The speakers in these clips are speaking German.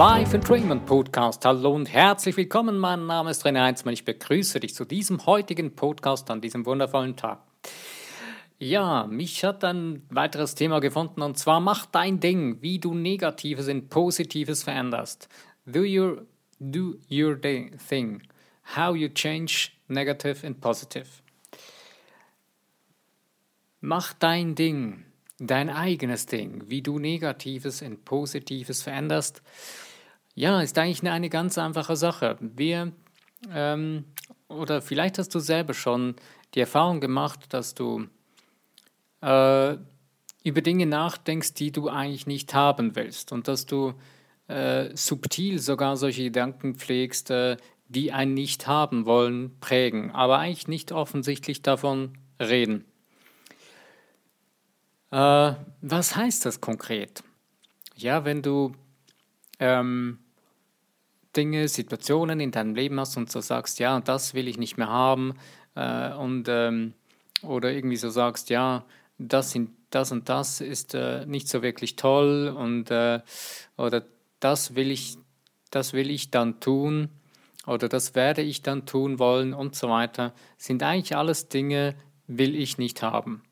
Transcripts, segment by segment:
Live Entrainment Podcast. Hallo und herzlich willkommen. Mein Name ist René Heinzmann. Ich begrüße dich zu diesem heutigen Podcast an diesem wundervollen Tag. Ja, mich hat ein weiteres Thema gefunden und zwar mach dein Ding, wie du Negatives in Positives veränderst. Do your, do your thing. How you change negative in positive. Mach dein Ding, dein eigenes Ding, wie du Negatives in Positives veränderst. Ja, ist eigentlich eine, ganz einfache Sache. Wir, ähm, oder vielleicht hast du selber schon die Erfahrung gemacht, dass du äh, über Dinge nachdenkst, die du eigentlich nicht haben willst und dass du äh, subtil sogar solche Gedanken pflegst, äh, die ein nicht haben wollen, prägen, aber eigentlich nicht offensichtlich davon reden. Äh, was heißt das konkret? Ja, wenn du ähm, Dinge, Situationen in deinem Leben hast und so sagst, ja, das will ich nicht mehr haben äh, und ähm, oder irgendwie so sagst, ja, das, sind, das und das ist äh, nicht so wirklich toll und äh, oder das will ich, das will ich dann tun oder das werde ich dann tun wollen und so weiter, sind eigentlich alles Dinge, will ich nicht haben.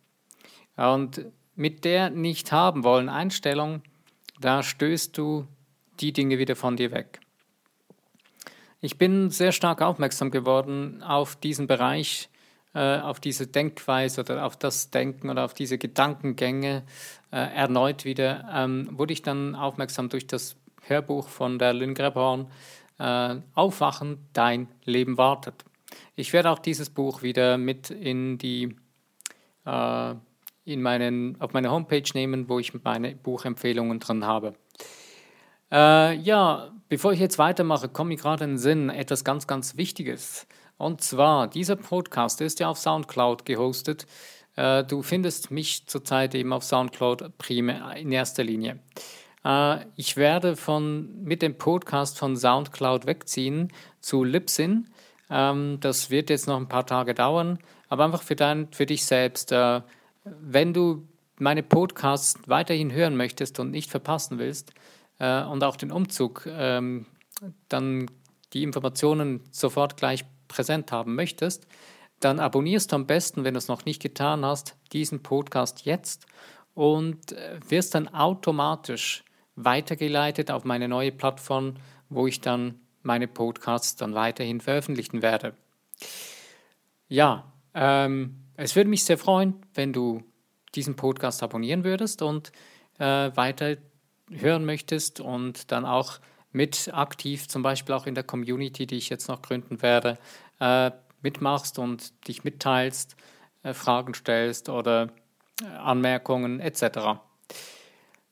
Und mit der nicht haben wollen Einstellung, da stößt du die Dinge wieder von dir weg. Ich bin sehr stark aufmerksam geworden auf diesen Bereich äh, auf diese Denkweise oder auf das Denken oder auf diese Gedankengänge äh, erneut wieder, ähm, wurde ich dann aufmerksam durch das Hörbuch von der Lynn Grebhorn, äh, Aufwachen, dein Leben wartet. Ich werde auch dieses Buch wieder mit in die in meinen, auf meine Homepage nehmen, wo ich meine Buchempfehlungen drin habe. Äh, ja, bevor ich jetzt weitermache, komme mir gerade in den Sinn etwas ganz, ganz Wichtiges. Und zwar, dieser Podcast ist ja auf Soundcloud gehostet. Äh, du findest mich zurzeit eben auf Soundcloud primär in erster Linie. Äh, ich werde von, mit dem Podcast von Soundcloud wegziehen zu Libsyn. Ähm, das wird jetzt noch ein paar Tage dauern, aber einfach für, dein, für dich selbst. Äh, wenn du meine Podcasts weiterhin hören möchtest und nicht verpassen willst und auch den Umzug, ähm, dann die Informationen sofort gleich präsent haben möchtest, dann abonnierst du am besten, wenn du es noch nicht getan hast, diesen Podcast jetzt und äh, wirst dann automatisch weitergeleitet auf meine neue Plattform, wo ich dann meine Podcasts dann weiterhin veröffentlichen werde. Ja, ähm, es würde mich sehr freuen, wenn du diesen Podcast abonnieren würdest und äh, weiter hören möchtest und dann auch mit aktiv, zum Beispiel auch in der Community, die ich jetzt noch gründen werde, äh, mitmachst und dich mitteilst, äh, Fragen stellst oder äh, Anmerkungen etc.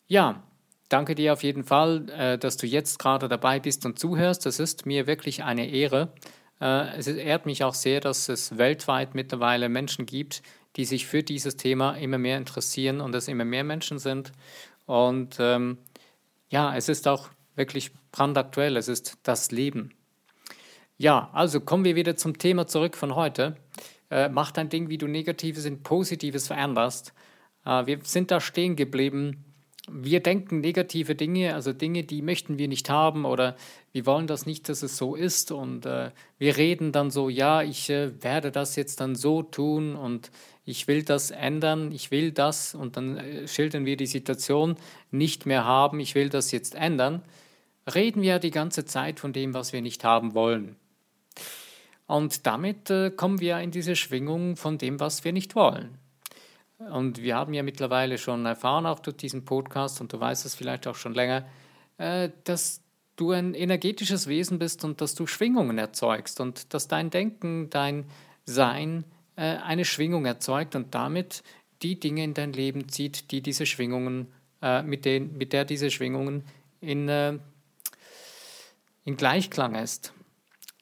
Ja, danke dir auf jeden Fall, äh, dass du jetzt gerade dabei bist und zuhörst. Das ist mir wirklich eine Ehre. Äh, es ehrt mich auch sehr, dass es weltweit mittlerweile Menschen gibt, die sich für dieses Thema immer mehr interessieren und es immer mehr Menschen sind. Und ähm, ja, es ist auch wirklich brandaktuell, es ist das Leben. Ja, also kommen wir wieder zum Thema zurück von heute. Äh, mach dein Ding, wie du Negatives in Positives veränderst. Äh, wir sind da stehen geblieben. Wir denken negative Dinge, also Dinge, die möchten wir nicht haben oder wir wollen das nicht, dass es so ist. Und äh, wir reden dann so, ja, ich äh, werde das jetzt dann so tun und ich will das ändern, ich will das und dann äh, schildern wir die Situation nicht mehr haben, ich will das jetzt ändern reden wir die ganze Zeit von dem, was wir nicht haben wollen. Und damit äh, kommen wir in diese Schwingung von dem, was wir nicht wollen. Und wir haben ja mittlerweile schon erfahren, auch durch diesen Podcast, und du weißt es vielleicht auch schon länger, äh, dass du ein energetisches Wesen bist und dass du Schwingungen erzeugst und dass dein Denken, dein Sein eine Schwingung erzeugt und damit die Dinge in dein Leben zieht, die diese Schwingungen, äh, mit, den, mit der diese Schwingungen in äh, in Gleichklang ist.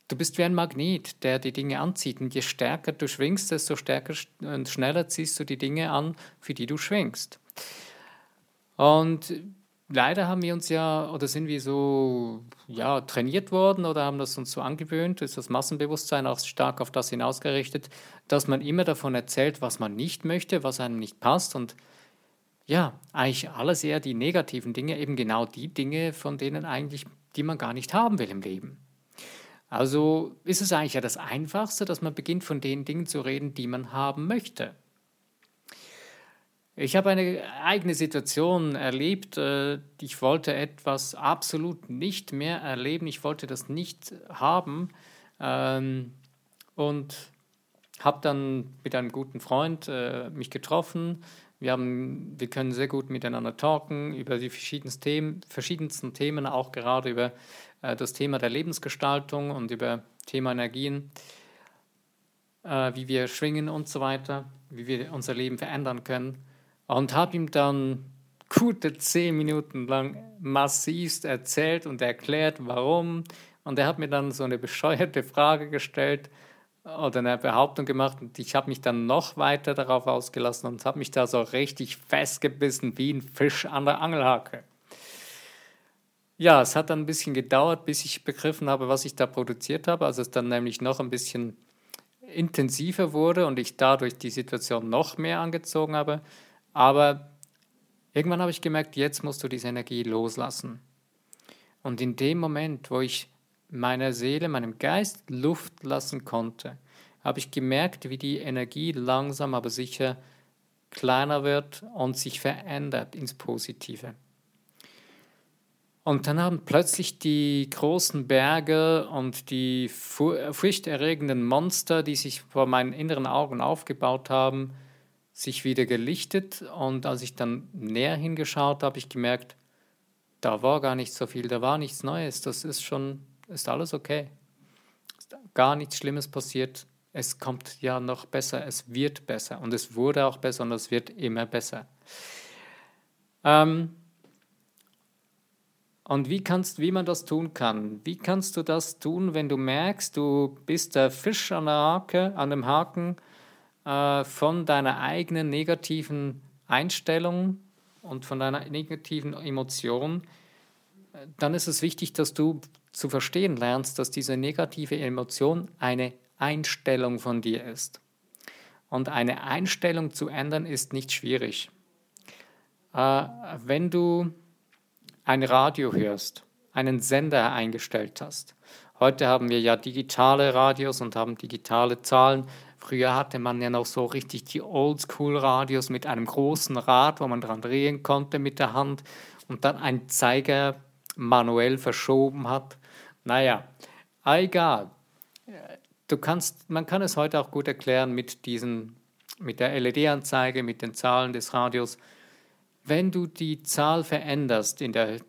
Du bist wie ein Magnet, der die Dinge anzieht. Und je stärker du schwingst, desto stärker und schneller ziehst du die Dinge an, für die du schwingst. Und leider haben wir uns ja, oder sind wir so ja, trainiert worden oder haben das uns so angewöhnt, ist das Massenbewusstsein auch stark auf das hinausgerichtet, dass man immer davon erzählt, was man nicht möchte, was einem nicht passt. Und ja, eigentlich alles eher die negativen Dinge, eben genau die Dinge, von denen eigentlich die man gar nicht haben will im Leben. Also ist es eigentlich ja das Einfachste, dass man beginnt von den Dingen zu reden, die man haben möchte. Ich habe eine eigene Situation erlebt. Äh, ich wollte etwas absolut nicht mehr erleben. Ich wollte das nicht haben. Ähm, und habe dann mit einem guten Freund äh, mich getroffen. Wir, haben, wir können sehr gut miteinander talken über die verschiedensten Themen, verschiedensten Themen, auch gerade über äh, das Thema der Lebensgestaltung und über Thema Energien, wie wir schwingen und so weiter, wie wir unser Leben verändern können und habe ihm dann gute zehn Minuten lang massivst erzählt und erklärt, warum. Und er hat mir dann so eine bescheuerte Frage gestellt oder eine Behauptung gemacht und ich habe mich dann noch weiter darauf ausgelassen und habe mich da so richtig festgebissen wie ein Fisch an der Angelhake. Ja, es hat dann ein bisschen gedauert, bis ich begriffen habe, was ich da produziert habe. Also es dann nämlich noch ein bisschen intensiver wurde und ich dadurch die Situation noch mehr angezogen habe. Aber irgendwann habe ich gemerkt, jetzt musst du diese Energie loslassen. Und in dem Moment, wo ich meiner Seele, meinem Geist Luft lassen konnte, habe ich gemerkt, wie die Energie langsam aber sicher kleiner wird und sich verändert ins Positive. Und dann haben plötzlich die großen Berge und die furchterregenden Monster, die sich vor meinen inneren Augen aufgebaut haben, sich wieder gelichtet und als ich dann näher hingeschaut habe, ich gemerkt, da war gar nicht so viel, da war nichts Neues, das ist schon, ist alles okay. Ist gar nichts Schlimmes passiert, es kommt ja noch besser, es wird besser und es wurde auch besser und es wird immer besser. Ähm, und wie, kannst, wie man das tun kann? Wie kannst du das tun, wenn du merkst, du bist der Fisch an der Hake, an dem Haken, äh, von deiner eigenen negativen Einstellung und von deiner negativen Emotion, dann ist es wichtig, dass du zu verstehen lernst, dass diese negative Emotion eine Einstellung von dir ist. Und eine Einstellung zu ändern ist nicht schwierig. Äh, wenn du ein Radio hörst, einen Sender eingestellt hast, heute haben wir ja digitale Radios und haben digitale Zahlen, Früher hatte man ja noch so richtig die Oldschool-Radios mit einem großen Rad, wo man dran drehen konnte mit der Hand und dann ein Zeiger manuell verschoben hat. Naja, egal. Du kannst, man kann es heute auch gut erklären mit, diesen, mit der LED-Anzeige, mit den Zahlen des Radios. Wenn du die Zahl veränderst, in der,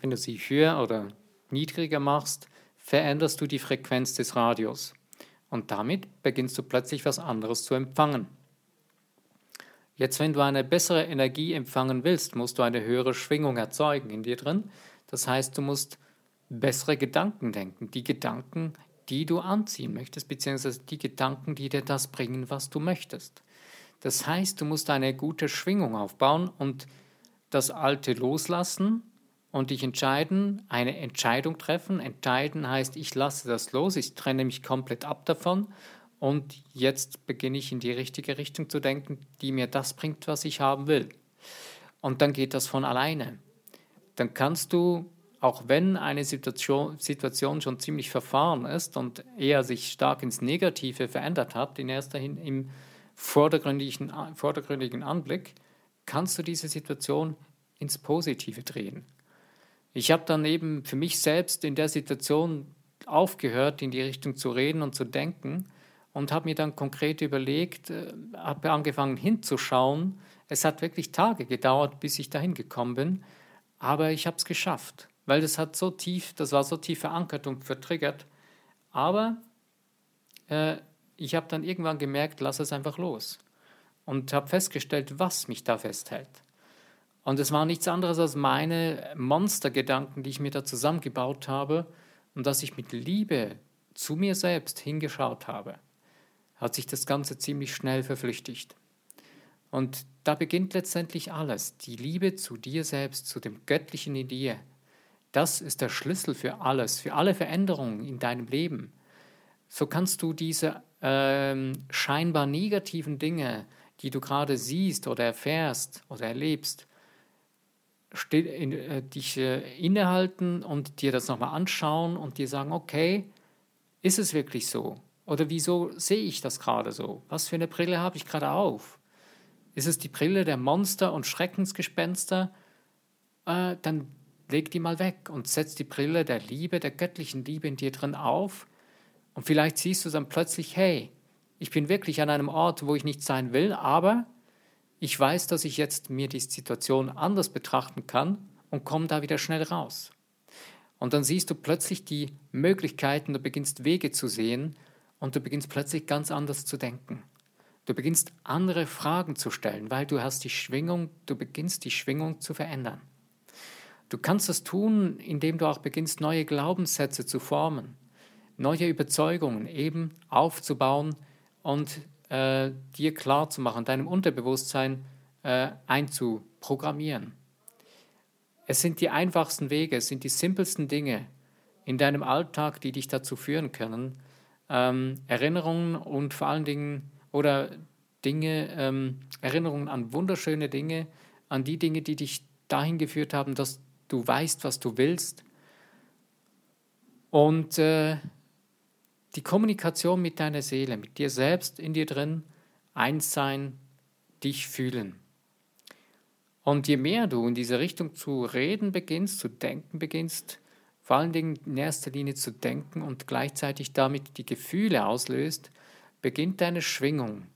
wenn du sie höher oder niedriger machst, veränderst du die Frequenz des Radios. Und damit beginnst du plötzlich was anderes zu empfangen. Jetzt, wenn du eine bessere Energie empfangen willst, musst du eine höhere Schwingung erzeugen in dir drin. Das heißt, du musst bessere Gedanken denken, die Gedanken, die du anziehen möchtest, beziehungsweise die Gedanken, die dir das bringen, was du möchtest. Das heißt, du musst eine gute Schwingung aufbauen und das Alte loslassen und dich entscheiden, eine Entscheidung treffen. Entscheiden heißt, ich lasse das los, ich trenne mich komplett ab davon und jetzt beginne ich in die richtige Richtung zu denken, die mir das bringt, was ich haben will. Und dann geht das von alleine. Dann kannst du, auch wenn eine Situation, Situation schon ziemlich verfahren ist und eher sich stark ins Negative verändert hat, in erster Hin im vordergründigen, vordergründigen Anblick, kannst du diese Situation ins Positive drehen. Ich habe dann eben für mich selbst in der Situation aufgehört, in die Richtung zu reden und zu denken und habe mir dann konkret überlegt, äh, habe angefangen hinzuschauen. Es hat wirklich Tage gedauert, bis ich dahin gekommen bin, aber ich habe es geschafft, weil das hat so tief, das war so tief verankert und vertriggert. Aber äh, ich habe dann irgendwann gemerkt, lass es einfach los und habe festgestellt, was mich da festhält. Und es war nichts anderes als meine Monstergedanken, die ich mir da zusammengebaut habe und dass ich mit Liebe zu mir selbst hingeschaut habe, hat sich das Ganze ziemlich schnell verflüchtigt. Und da beginnt letztendlich alles. Die Liebe zu dir selbst, zu dem Göttlichen in dir. Das ist der Schlüssel für alles, für alle Veränderungen in deinem Leben. So kannst du diese ähm, scheinbar negativen Dinge, die du gerade siehst oder erfährst oder erlebst, still, in, äh, dich äh, innehalten und dir das nochmal anschauen und dir sagen, okay, ist es wirklich so? Oder wieso sehe ich das gerade so? Was für eine Brille habe ich gerade auf? Ist es die Brille der Monster und Schreckensgespenster? Äh, dann leg die mal weg und setz die Brille der Liebe, der göttlichen Liebe in dir drin auf. Und vielleicht siehst du dann plötzlich, hey, ich bin wirklich an einem Ort, wo ich nicht sein will, aber ich weiß, dass ich jetzt mir die Situation anders betrachten kann und komme da wieder schnell raus. Und dann siehst du plötzlich die Möglichkeiten, du beginnst Wege zu sehen und du beginnst plötzlich ganz anders zu denken. Du beginnst andere Fragen zu stellen, weil du hast die Schwingung, du beginnst die Schwingung zu verändern. Du kannst das tun, indem du auch beginnst, neue Glaubenssätze zu formen, neue Überzeugungen eben aufzubauen und äh, dir klar zu machen, deinem Unterbewusstsein äh, einzuprogrammieren. Es sind die einfachsten Wege, es sind die simpelsten Dinge in deinem Alltag, die dich dazu führen können, ähm, Erinnerungen und vor allen Dingen oder Dinge, ähm, Erinnerungen an wunderschöne Dinge, an die Dinge, die dich dahin geführt haben, dass du weißt, was du willst. Und äh, die Kommunikation mit deiner Seele, mit dir selbst in dir drin, eins sein, dich fühlen. Und je mehr du in diese Richtung zu reden beginnst, zu denken beginnst, vor allen Dingen in erster Linie zu denken und gleichzeitig damit die Gefühle auslöst, beginnt deine Schwingung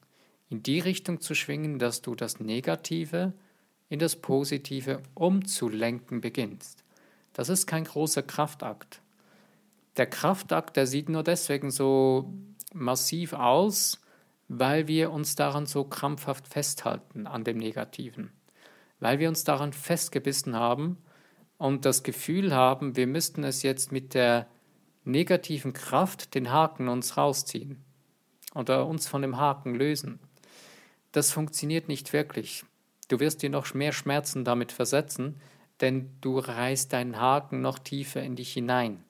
in die Richtung zu schwingen, dass du das Negative in das Positive umzulenken beginnst. Das ist kein großer Kraftakt. Der Kraftakt, der sieht nur deswegen so massiv aus, weil wir uns daran so krampfhaft festhalten, an dem Negativen. Weil wir uns daran festgebissen haben und das Gefühl haben, wir müssten es jetzt mit der negativen Kraft den Haken uns rausziehen oder uns von dem Haken lösen. Das funktioniert nicht wirklich. Du wirst dir noch mehr Schmerzen damit versetzen, denn du reißt deinen Haken noch tiefer in dich hinein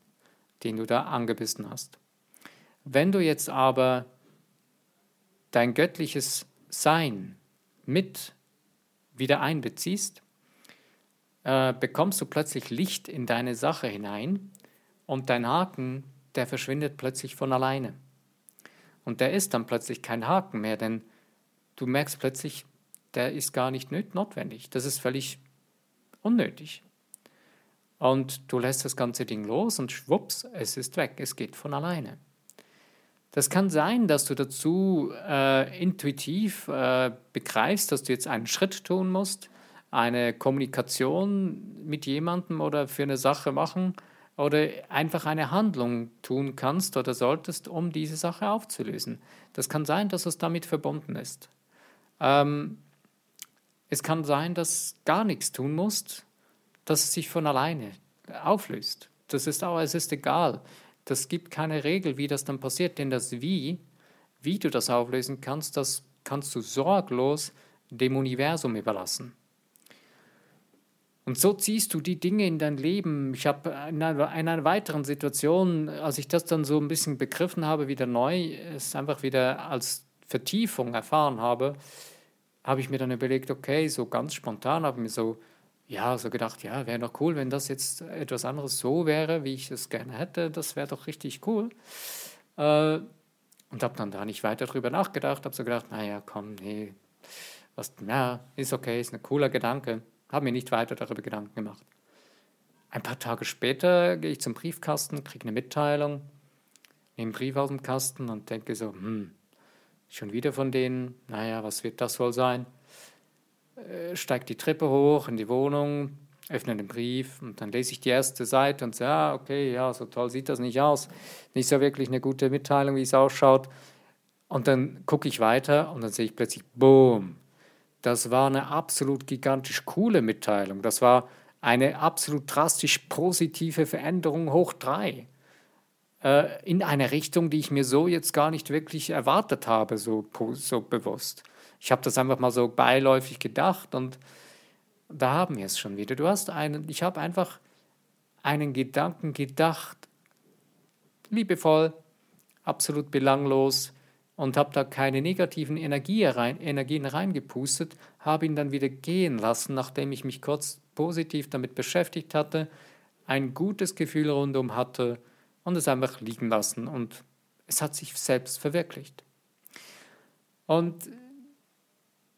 den du da angebissen hast. Wenn du jetzt aber dein göttliches Sein mit wieder einbeziehst, äh, bekommst du plötzlich Licht in deine Sache hinein und dein Haken, der verschwindet plötzlich von alleine. Und der ist dann plötzlich kein Haken mehr, denn du merkst plötzlich, der ist gar nicht notwendig. Das ist völlig unnötig. Und du lässt das ganze Ding los und schwupps, es ist weg, es geht von alleine. Das kann sein, dass du dazu äh, intuitiv äh, begreifst, dass du jetzt einen Schritt tun musst, eine Kommunikation mit jemandem oder für eine Sache machen oder einfach eine Handlung tun kannst oder solltest, um diese Sache aufzulösen. Das kann sein, dass es damit verbunden ist. Ähm, es kann sein, dass gar nichts tun musst, dass es sich von alleine auflöst. Das ist auch, es ist egal. Das gibt keine Regel, wie das dann passiert, denn das Wie, wie du das auflösen kannst, das kannst du sorglos dem Universum überlassen. Und so ziehst du die Dinge in dein Leben. Ich habe in einer, weiteren Situation, als ich das dann so ein bisschen begriffen habe, wieder neu, es einfach wieder als Vertiefung erfahren habe, habe ich mir dann überlegt, okay, so ganz spontan habe ich mir so ja, so gedacht, ja, wäre doch cool, wenn das jetzt etwas anderes so wäre, wie ich es gerne hätte. Das wäre doch richtig cool. Äh, und habe dann da nicht weiter drüber nachgedacht, habe so gedacht, naja, komm, nee, was, ja, ist okay, ist ein cooler Gedanke. Habe mir nicht weiter darüber Gedanken gemacht. Ein paar Tage später gehe ich zum Briefkasten, kriege eine Mitteilung, nehme einen Brief aus dem Kasten und denke so, hm, schon wieder von denen, naja, was wird das wohl sein? Äh, steige die Treppe hoch in die Wohnung, öffne den Brief und dann lese ich die erste Seite und sage, ah, okay, ja, so toll sieht das nicht aus. Nicht so wirklich eine gute Mitteilung, wie es ausschaut. Und dann gucke ich weiter und dann sehe ich plötzlich, boom, das war eine absolut gigantisch coole Mitteilung. Das war eine absolut drastisch positive Veränderung hoch drei. Äh, in eine Richtung, die ich mir so jetzt gar nicht wirklich erwartet habe, so, so bewusst. Ich habe das einfach mal so beiläufig gedacht und da haben wir es schon wieder. Du hast einen, ich habe einfach einen Gedanken gedacht, liebevoll, absolut belanglos und habe da keine negativen Energie rein, Energien reingepustet, habe ihn dann wieder gehen lassen, nachdem ich mich kurz positiv damit beschäftigt hatte, ein gutes Gefühl rundum hatte und es einfach liegen lassen und es hat sich selbst verwirklicht. Und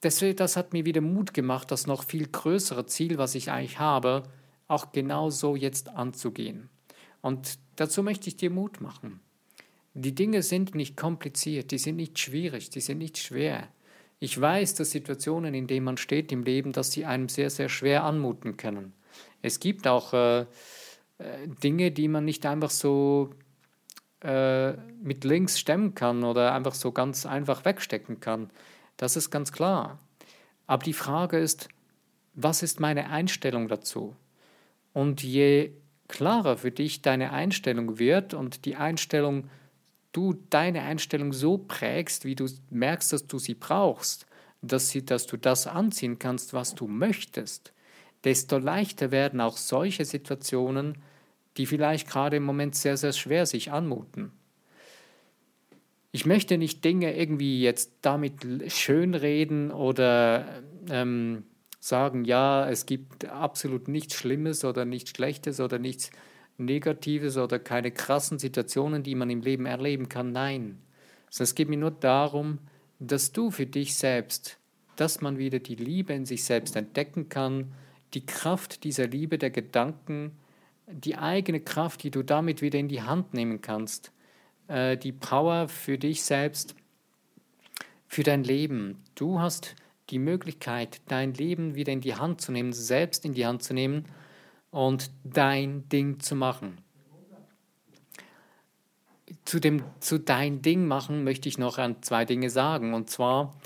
deswegen, das hat mir wieder Mut gemacht, das noch viel größere Ziel, was ich eigentlich habe, auch genau so jetzt anzugehen. Und dazu möchte ich dir Mut machen. Die Dinge sind nicht kompliziert, die sind nicht schwierig, die sind nicht schwer. Ich weiß, dass Situationen, in denen man steht im Leben, dass sie einem sehr, sehr schwer anmuten können. Es gibt auch äh, äh Dinge, die man nicht einfach so äh, mit links stemmen kann oder einfach so ganz einfach wegstecken kann. Das ist ganz klar. Aber die Frage ist, was ist meine Einstellung dazu? Und je klarer für dich deine Einstellung wird und die Einstellung, du deine Einstellung so prägst, wie du merkst, dass du sie brauchst, dass, sie, dass du das anziehen kannst, was du möchtest, desto leichter werden auch solche Situationen, die vielleicht gerade im Moment sehr, sehr schwer sich anmuten. Ich möchte nicht Dinge irgendwie jetzt damit schönreden oder ähm, sagen, ja, es gibt absolut nichts Schlimmes oder nichts Schlechtes oder nichts Negatives oder keine krassen Situationen, die man im Leben erleben kann. Nein, es geht mir nur darum, dass du für dich selbst, dass man wieder die Liebe in sich selbst entdecken kann, die Kraft dieser Liebe der Gedanken, die eigene Kraft, die du damit wieder in die Hand nehmen kannst, äh, die Power für dich selbst, für dein Leben. Du hast die Möglichkeit, dein Leben wieder in die Hand zu nehmen, selbst in die Hand zu nehmen und dein Ding zu machen. Zu, dem, zu dein Ding machen möchte ich noch zwei Dinge sagen. Und zwar,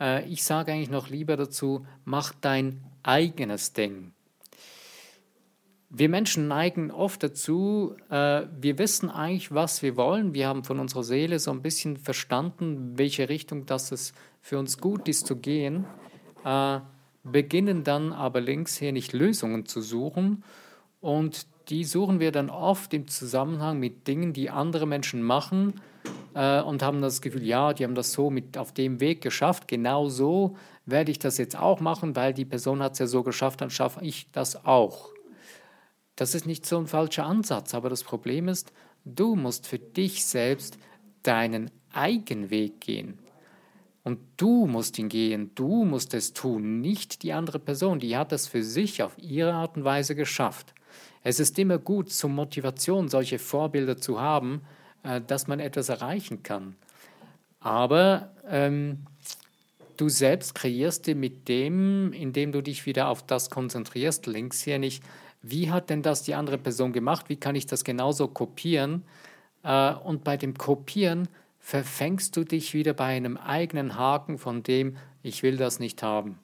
äh, ich sage eigentlich noch lieber dazu, mach dein eigenes Ding. Wir Menschen neigen oft dazu, äh, wir wissen eigentlich, was wir wollen. Wir haben von unserer Seele so ein bisschen verstanden, welche Richtung das es für uns gut ist zu gehen, äh, beginnen dann aber links hier nicht Lösungen zu suchen. Und die suchen wir dann oft im Zusammenhang mit Dingen, die andere Menschen machen äh, und haben das Gefühl, ja, die haben das so mit auf dem Weg geschafft. Genau so werde ich das jetzt auch machen, weil die Person hat es ja so geschafft, dann schaffe ich das auch. Das ist nicht so ein falscher Ansatz, aber das Problem ist, du musst für dich selbst deinen Eigenweg gehen. Und du musst ihn gehen, du musst es tun, nicht die andere Person, die hat das für sich auf ihre Art und Weise geschafft. Es ist immer gut, zur Motivation solche Vorbilder zu haben, äh, dass man etwas erreichen kann. Aber ähm, du selbst kreierst dir mit dem, indem du dich wieder auf das konzentrierst, links hier nicht, wie hat denn das die andere Person gemacht, wie kann ich das genauso kopieren? Äh, und bei dem Kopieren verfängst du dich wieder bei einem eigenen Haken von dem, ich will das nicht haben.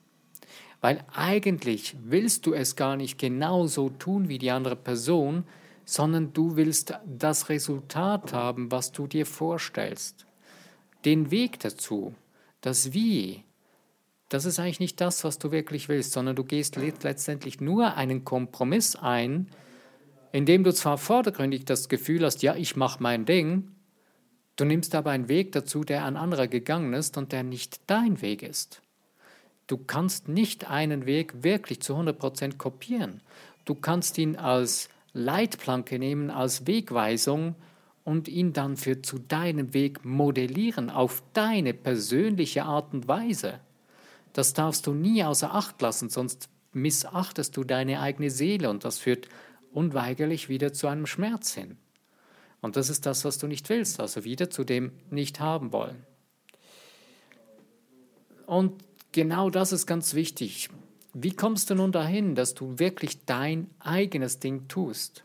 Weil eigentlich willst du es gar nicht genauso tun wie die andere Person, sondern du willst das Resultat haben, was du dir vorstellst. Den Weg dazu, das Wie, das ist eigentlich nicht das, was du wirklich willst, sondern du gehst letztendlich nur einen Kompromiss ein, indem du zwar vordergründig das Gefühl hast, ja, ich mache mein Ding, du nimmst aber einen Weg dazu, der ein anderer gegangen ist und der nicht dein Weg ist. Du kannst nicht einen Weg wirklich zu 100% kopieren. Du kannst ihn als Leitplanke nehmen, als Wegweisung und ihn dann für zu deinem Weg modellieren auf deine persönliche Art und Weise. Das darfst du nie außer Acht lassen, sonst missachtest du deine eigene Seele und das führt unweigerlich wieder zu einem Schmerz hin. Und das ist das, was du nicht willst, also wieder zu dem nicht haben wollen. Und genau das ist ganz wichtig. Wie kommst du nun dahin, dass du wirklich dein eigenes Ding tust?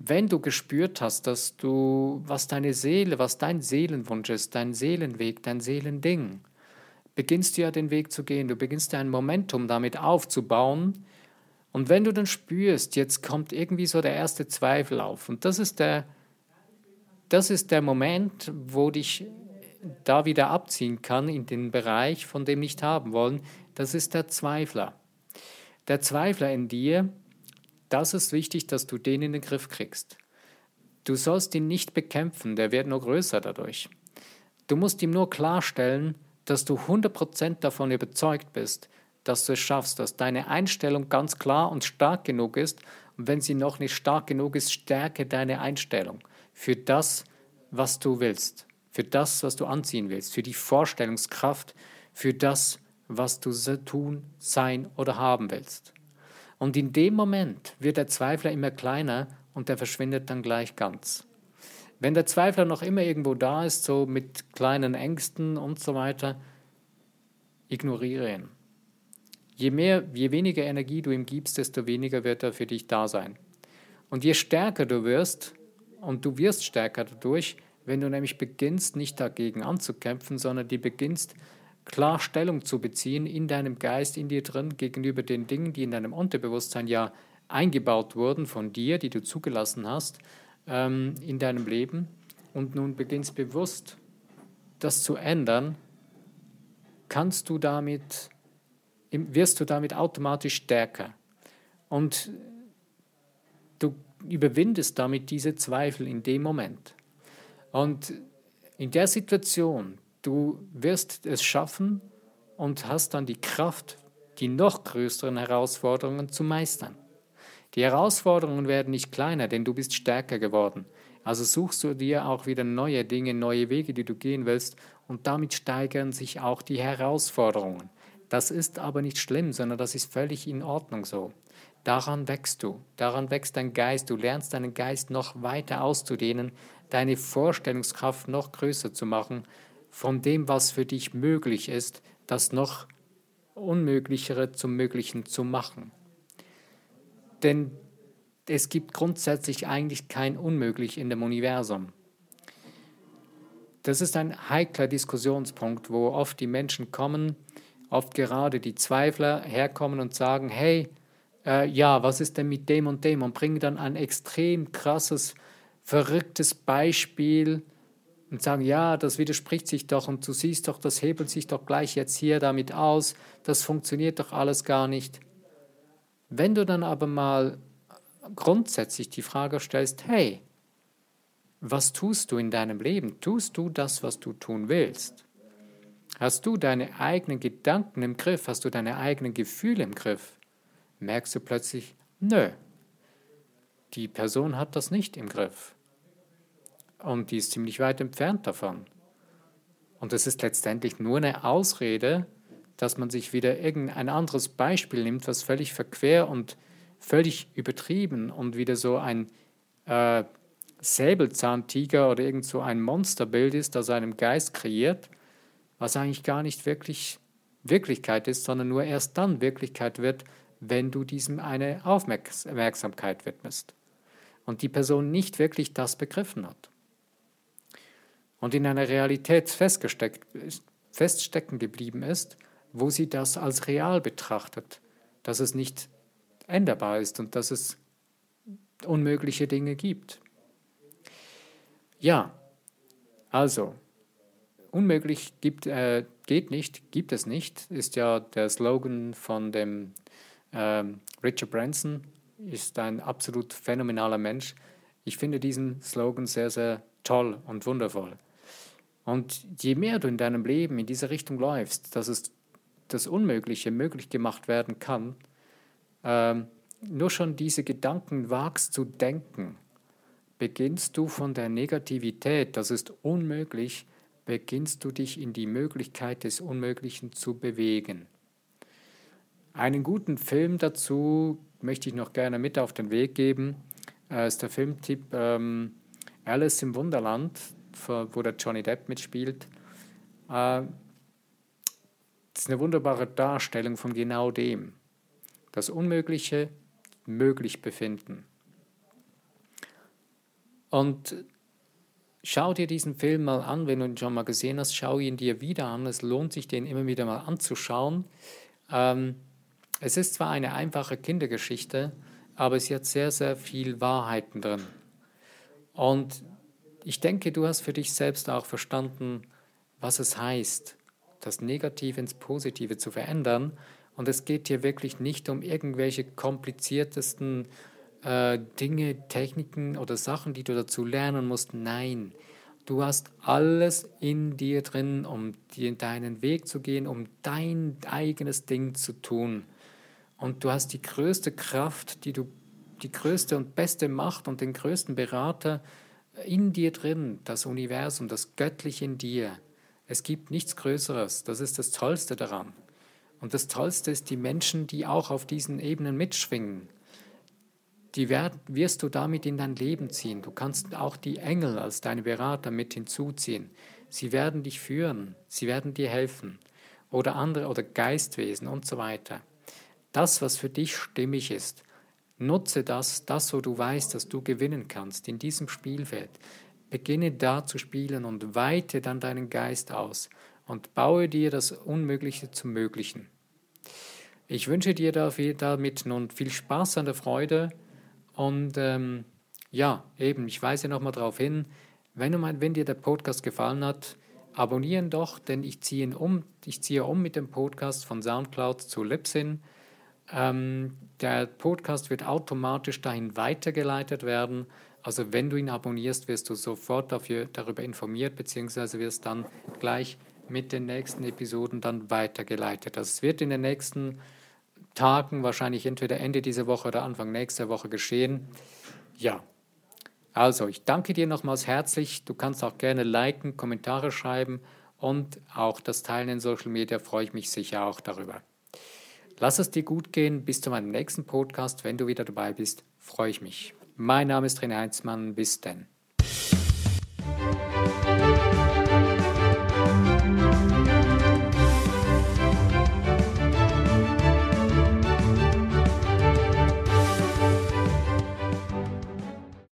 Wenn du gespürt hast, dass du, was deine Seele, was dein Seelenwunsch ist, dein Seelenweg, dein Seelending, beginnst du ja den Weg zu gehen, du beginnst ja ein Momentum damit aufzubauen. Und wenn du dann spürst, jetzt kommt irgendwie so der erste Zweifel auf, und das ist der, das ist der Moment, wo dich da wieder abziehen kann in den Bereich von dem nicht haben wollen, das ist der Zweifler. Der Zweifler in dir, das ist wichtig, dass du den in den Griff kriegst. Du sollst ihn nicht bekämpfen, der wird nur größer dadurch. Du musst ihm nur klarstellen, dass du 100% davon überzeugt bist, dass du es schaffst, dass deine Einstellung ganz klar und stark genug ist. Und wenn sie noch nicht stark genug ist, stärke deine Einstellung für das, was du willst, für das, was du anziehen willst, für die Vorstellungskraft, für das, was du tun, sein oder haben willst. Und in dem Moment wird der Zweifler immer kleiner und der verschwindet dann gleich ganz. Wenn der Zweifler noch immer irgendwo da ist, so mit kleinen Ängsten und so weiter, ignoriere ihn. Je mehr, je weniger Energie du ihm gibst, desto weniger wird er für dich da sein. Und je stärker du wirst, und du wirst stärker dadurch, wenn du nämlich beginnst, nicht dagegen anzukämpfen, sondern die beginnst, klar Stellung zu beziehen in deinem Geist, in dir drin, gegenüber den Dingen, die in deinem Unterbewusstsein ja eingebaut wurden von dir, die du zugelassen hast ähm, in deinem Leben. Und nun beginnst bewusst, das zu ändern, kannst du damit, wirst du damit automatisch stärker. Und du überwindest damit diese Zweifel in dem Moment. Und in der Situation, du wirst es schaffen und hast dann die Kraft, die noch größeren Herausforderungen zu meistern. Die Herausforderungen werden nicht kleiner, denn du bist stärker geworden. Also suchst du dir auch wieder neue Dinge, neue Wege, die du gehen willst, und damit steigern sich auch die Herausforderungen. Das ist aber nicht schlimm, sondern das ist völlig in Ordnung so. Daran wächst du, daran wächst dein Geist, du lernst deinen Geist noch weiter auszudehnen, deine Vorstellungskraft noch größer zu machen, von dem, was für dich möglich ist, das noch Unmöglichere zum Möglichen zu machen. Denn es gibt grundsätzlich eigentlich kein Unmöglich in dem Universum. Das ist ein heikler Diskussionspunkt, wo oft die Menschen kommen, oft gerade die Zweifler herkommen und sagen, hey, äh, ja, was ist denn mit dem und dem? Und bringen dann ein extrem krasses, verrücktes Beispiel und sagen, ja, das widerspricht sich doch und du siehst doch, das hebelt sich doch gleich jetzt hier damit aus, das funktioniert doch alles gar nicht. Wenn du dann aber mal grundsätzlich die Frage stellst, hey, was tust du in deinem Leben? Tust du das, was du tun willst? Hast du deine eigenen Gedanken im Griff? Hast du deine eigenen Gefühle im Griff? merkst du plötzlich, nö, die Person hat das nicht im Griff. Und die ist ziemlich weit entfernt davon. Und es ist letztendlich nur eine Ausrede, dass man sich wieder irgendein anderes Beispiel nimmt, was völlig verquer und völlig übertrieben und wieder so ein äh, Säbelzahntiger oder irgend so ein Monsterbild ist, das einem Geist kreiert, was eigentlich gar nicht wirklich Wirklichkeit ist, sondern nur erst dann Wirklichkeit wird, wenn du diesem eine Aufmerksamkeit widmest und die Person nicht wirklich das begriffen hat. Und in einer Realität feststecken geblieben ist, wo sie das als real betrachtet, dass es nicht änderbar ist und dass es unmögliche Dinge gibt. Ja, also, unmöglich gibt, äh, geht nicht, gibt es nicht, ist ja der Slogan von dem ähm, Richard Branson ist ein absolut phänomenaler Mensch. Ich finde diesen Slogan sehr, sehr toll und wundervoll. Und je mehr du in deinem Leben in diese Richtung läufst, dass es das Unmögliche möglich gemacht werden kann, ähm, nur schon diese Gedanken wagst zu denken, beginnst du von der Negativität, das ist unmöglich, beginnst du dich in die Möglichkeit des Unmöglichen zu bewegen. Einen guten Film dazu möchte ich noch gerne mit auf den Weg geben. Äh, ist der Filmtipp ähm, Alice im Wunderland, wo der Johnny Depp mitspielt. Äh, das ist eine wunderbare Darstellung von genau dem. Das Unmögliche möglich befinden. Und schau dir diesen Film mal an, wenn du ihn schon mal gesehen hast, schau ihn dir wieder an. Es lohnt sich, den immer wieder mal anzuschauen. Ähm, es ist zwar eine einfache Kindergeschichte, aber sie hat sehr, sehr viel Wahrheiten drin. Und ich denke, du hast für dich selbst auch verstanden, was es heißt, das Negative ins Positive zu verändern. Und es geht hier wirklich nicht um irgendwelche kompliziertesten äh, Dinge, Techniken oder Sachen, die du dazu lernen musst. Nein, Du hast alles in dir drin, um dir deinen Weg zu gehen, um dein eigenes Ding zu tun. Und du hast die größte Kraft, die du, die größte und beste Macht und den größten Berater in dir drin, das Universum, das Göttliche in dir. Es gibt nichts Größeres. Das ist das Tollste daran. Und das Tollste ist die Menschen, die auch auf diesen Ebenen mitschwingen. Die wirst du damit in dein Leben ziehen. Du kannst auch die Engel als deine Berater mit hinzuziehen. Sie werden dich führen, sie werden dir helfen. Oder andere oder Geistwesen und so weiter. Das, was für dich stimmig ist, nutze das, das, wo du weißt, dass du gewinnen kannst in diesem Spielfeld. Beginne da zu spielen und weite dann deinen Geist aus und baue dir das Unmögliche zum Möglichen. Ich wünsche dir damit nun viel Spaß an der Freude und ähm, ja, eben, ich weise nochmal darauf hin, wenn, du mein, wenn dir der Podcast gefallen hat, abonnieren doch, denn ich ziehe um, ich ziehe um mit dem Podcast von Soundcloud zu Libsyn. Ähm, der Podcast wird automatisch dahin weitergeleitet werden also wenn du ihn abonnierst, wirst du sofort dafür, darüber informiert, beziehungsweise wirst dann gleich mit den nächsten Episoden dann weitergeleitet. Das wird in den nächsten Tagen, wahrscheinlich entweder Ende dieser Woche oder Anfang nächster Woche geschehen. Ja, also ich danke dir nochmals herzlich. Du kannst auch gerne liken, Kommentare schreiben und auch das Teilen in Social Media freue ich mich sicher auch darüber. Lass es dir gut gehen. Bis zu meinem nächsten Podcast. Wenn du wieder dabei bist, freue ich mich. Mein Name ist René Heinzmann. Bis denn.